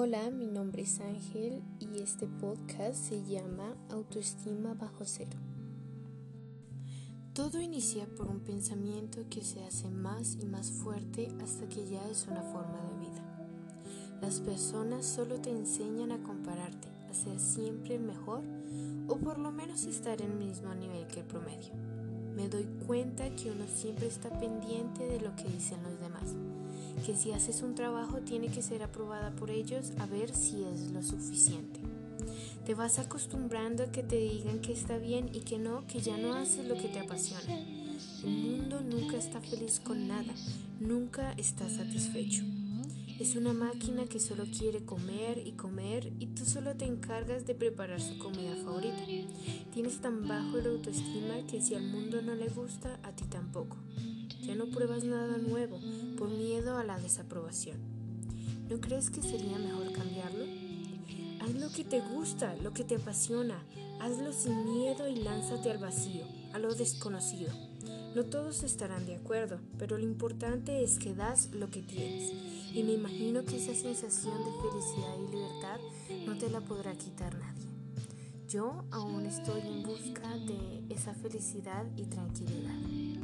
Hola, mi nombre es Ángel y este podcast se llama Autoestima bajo cero. Todo inicia por un pensamiento que se hace más y más fuerte hasta que ya es una forma de vida. Las personas solo te enseñan a compararte, a ser siempre mejor o por lo menos estar en el mismo nivel que el promedio. Me doy cuenta que uno siempre está pendiente de lo que dicen los demás que si haces un trabajo tiene que ser aprobada por ellos a ver si es lo suficiente. Te vas acostumbrando a que te digan que está bien y que no, que ya no haces lo que te apasiona. El mundo nunca está feliz con nada, nunca está satisfecho. Es una máquina que solo quiere comer y comer y tú solo te encargas de preparar su comida favorita. Tienes tan bajo el autoestima que si al mundo no le gusta, a ti tampoco. Ya no pruebas nada nuevo por miedo a la desaprobación. ¿No crees que sería mejor cambiarlo? Haz lo que te gusta, lo que te apasiona. Hazlo sin miedo y lánzate al vacío, a lo desconocido. No todos estarán de acuerdo, pero lo importante es que das lo que tienes. Y me imagino que esa sensación de felicidad y libertad no te la podrá quitar nadie. Yo aún estoy en busca de esa felicidad y tranquilidad.